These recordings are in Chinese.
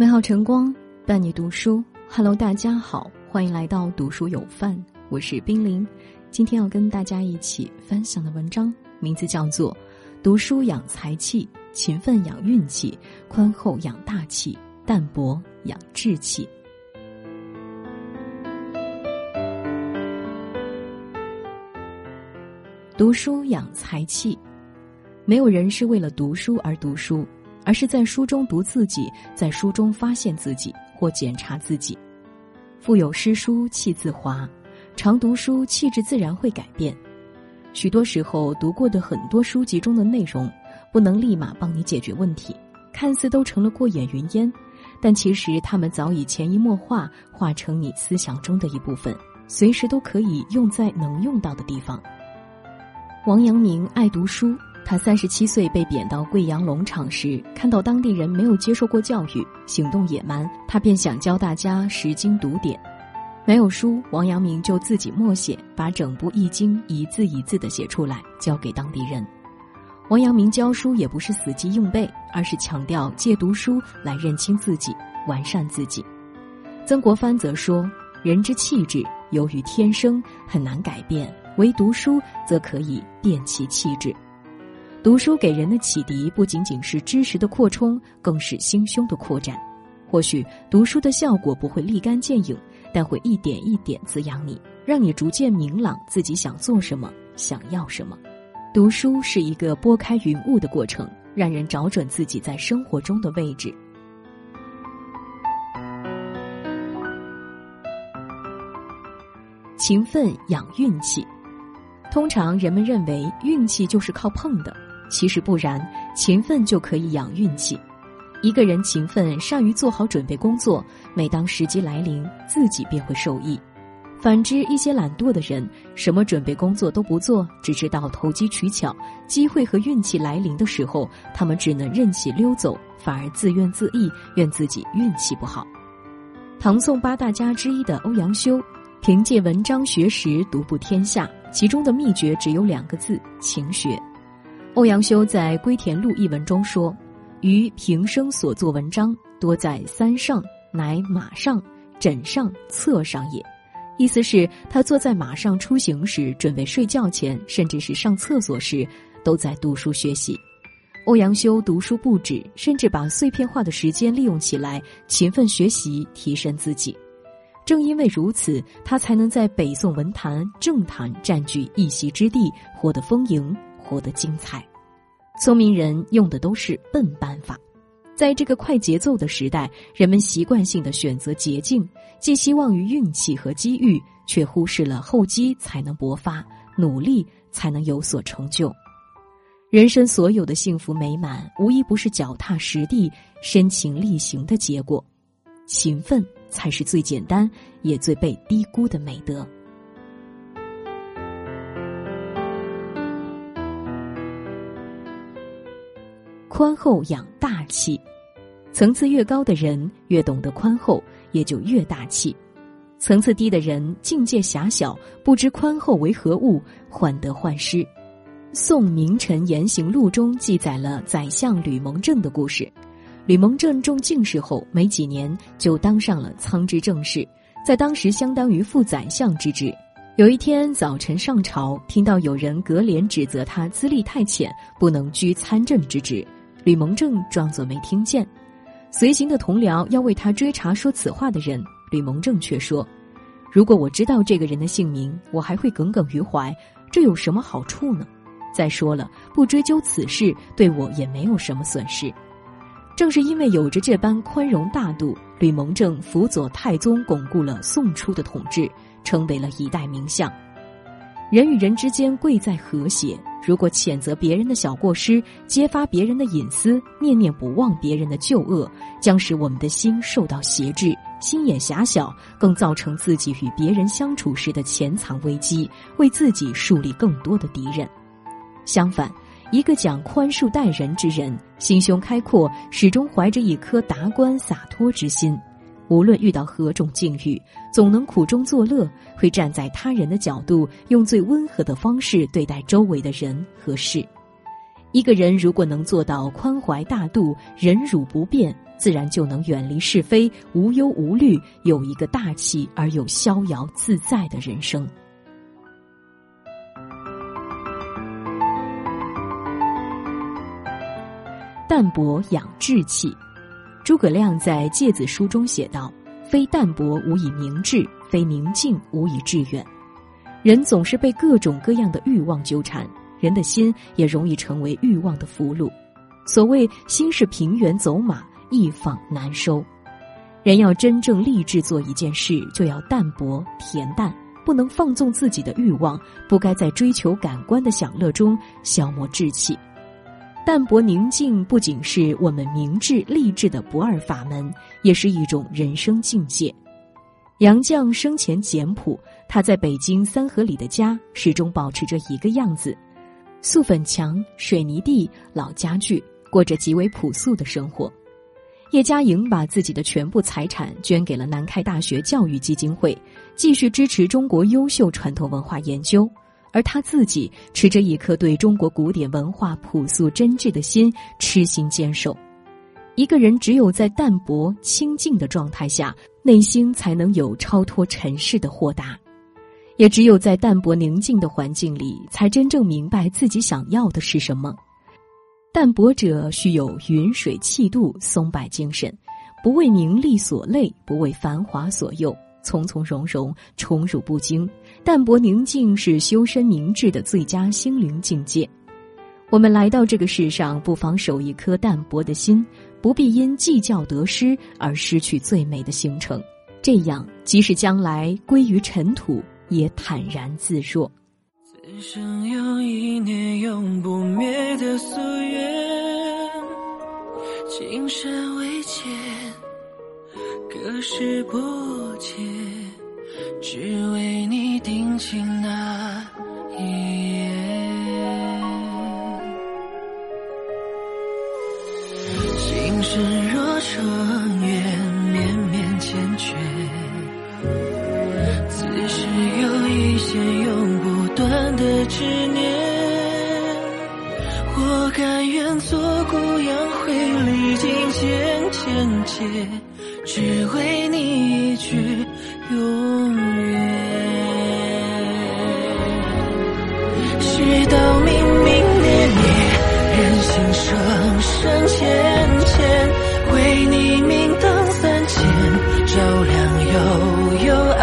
美好晨光伴你读书，Hello，大家好，欢迎来到读书有范，我是冰凌。今天要跟大家一起分享的文章名字叫做《读书养才气，勤奋养运气，宽厚养大气，淡泊养志气》。读书养才气，没有人是为了读书而读书。而是在书中读自己，在书中发现自己或检查自己。腹有诗书气自华，常读书气质自然会改变。许多时候，读过的很多书籍中的内容，不能立马帮你解决问题，看似都成了过眼云烟，但其实他们早已潜移默化，化成你思想中的一部分，随时都可以用在能用到的地方。王阳明爱读书。他三十七岁被贬到贵阳农场时，看到当地人没有接受过教育，行动野蛮，他便想教大家识经读典。没有书，王阳明就自己默写，把整部《易经》一字一字的写出来，交给当地人。王阳明教书也不是死记硬背，而是强调借读书来认清自己，完善自己。曾国藩则说：“人之气质由于天生，很难改变；唯读书则可以变其气质。”读书给人的启迪不仅仅是知识的扩充，更是心胸的扩展。或许读书的效果不会立竿见影，但会一点一点滋养你，让你逐渐明朗自己想做什么，想要什么。读书是一个拨开云雾的过程，让人找准自己在生活中的位置。勤奋养运气，通常人们认为运气就是靠碰的。其实不然，勤奋就可以养运气。一个人勤奋，善于做好准备工作，每当时机来临，自己便会受益。反之，一些懒惰的人，什么准备工作都不做，只知道投机取巧，机会和运气来临的时候，他们只能任其溜走，反而自怨自艾，怨自己运气不好。唐宋八大家之一的欧阳修，凭借文章学识独步天下，其中的秘诀只有两个字：勤学。欧阳修在《归田录》一文中说：“余平生所作文章，多在三上，乃马上、枕上、侧上也。”意思是，他坐在马上出行时，准备睡觉前，甚至是上厕所时，都在读书学习。欧阳修读书不止，甚至把碎片化的时间利用起来，勤奋学习，提升自己。正因为如此，他才能在北宋文坛、政坛占据一席之地，活得丰盈。活得精彩，聪明人用的都是笨办法。在这个快节奏的时代，人们习惯性的选择捷径，寄希望于运气和机遇，却忽视了厚积才能薄发，努力才能有所成就。人生所有的幸福美满，无一不是脚踏实地、身勤力行的结果。勤奋才是最简单也最被低估的美德。宽厚养大气，层次越高的人越懂得宽厚，也就越大气；层次低的人境界狭小，不知宽厚为何物，患得患失。宋名臣言行录中记载了宰相吕蒙正的故事。吕蒙正中进士后没几年就当上了参知政事，在当时相当于副宰相之职。有一天早晨上朝，听到有人隔帘指责他资历太浅，不能居参政之职。吕蒙正装作没听见，随行的同僚要为他追查说此话的人，吕蒙正却说：“如果我知道这个人的姓名，我还会耿耿于怀，这有什么好处呢？再说了，不追究此事，对我也没有什么损失。”正是因为有着这般宽容大度，吕蒙正辅佐太宗巩固了宋初的统治，成为了一代名相。人与人之间贵在和谐。如果谴责别人的小过失，揭发别人的隐私，念念不忘别人的旧恶，将使我们的心受到挟制，心眼狭小，更造成自己与别人相处时的潜藏危机，为自己树立更多的敌人。相反，一个讲宽恕待人之人，心胸开阔，始终怀着一颗达观洒脱之心。无论遇到何种境遇，总能苦中作乐，会站在他人的角度，用最温和的方式对待周围的人和事。一个人如果能做到宽怀大度、忍辱不变，自然就能远离是非、无忧无虑，有一个大气而又逍遥自在的人生。淡泊养志气，诸葛亮在《诫子书》中写道：“非淡泊无以明志，非宁静无以致远。”人总是被各种各样的欲望纠缠。人的心也容易成为欲望的俘虏。所谓“心是平原走马，一放难收”。人要真正立志做一件事，就要淡泊恬淡，不能放纵自己的欲望，不该在追求感官的享乐中消磨志气。淡泊宁静不仅是我们明智励志的不二法门，也是一种人生境界。杨绛生前简朴，他在北京三河里的家始终保持着一个样子。素粉墙、水泥地、老家具，过着极为朴素的生活。叶嘉莹把自己的全部财产捐给了南开大学教育基金会，继续支持中国优秀传统文化研究。而他自己持着一颗对中国古典文化朴素真挚的心，痴心坚守。一个人只有在淡泊清静的状态下，内心才能有超脱尘世的豁达。也只有在淡泊宁静的环境里，才真正明白自己想要的是什么。淡泊者须有云水气度、松柏精神，不为名利所累，不为繁华所诱，从从容容，宠辱不惊。淡泊宁静是修身明志的最佳心灵境界。我们来到这个世上，不妨守一颗淡泊的心，不必因计较得失而失去最美的行程。这样，即使将来归于尘土。也坦然自若。此生有一念永不灭的夙愿，今生未见，隔世不见，只为你情那一夜，情深若成缘，绵绵缱绻。此时有一些永不断的执念，我甘愿做孤羊，会历尽千千劫，只为你一句生生浅浅，为你明灯三千，照亮悠悠暗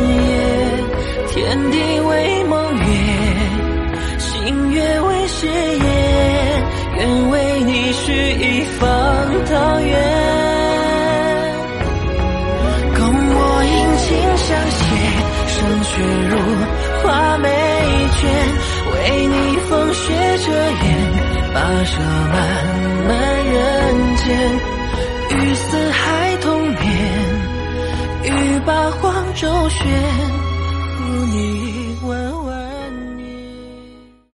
夜。天地为盟约，星月为誓言，愿为你许一方桃源。共我殷勤相携，生血如画眉间，为你风雪遮掩，跋涉漫漫人间，与四海同眠，与八荒周旋。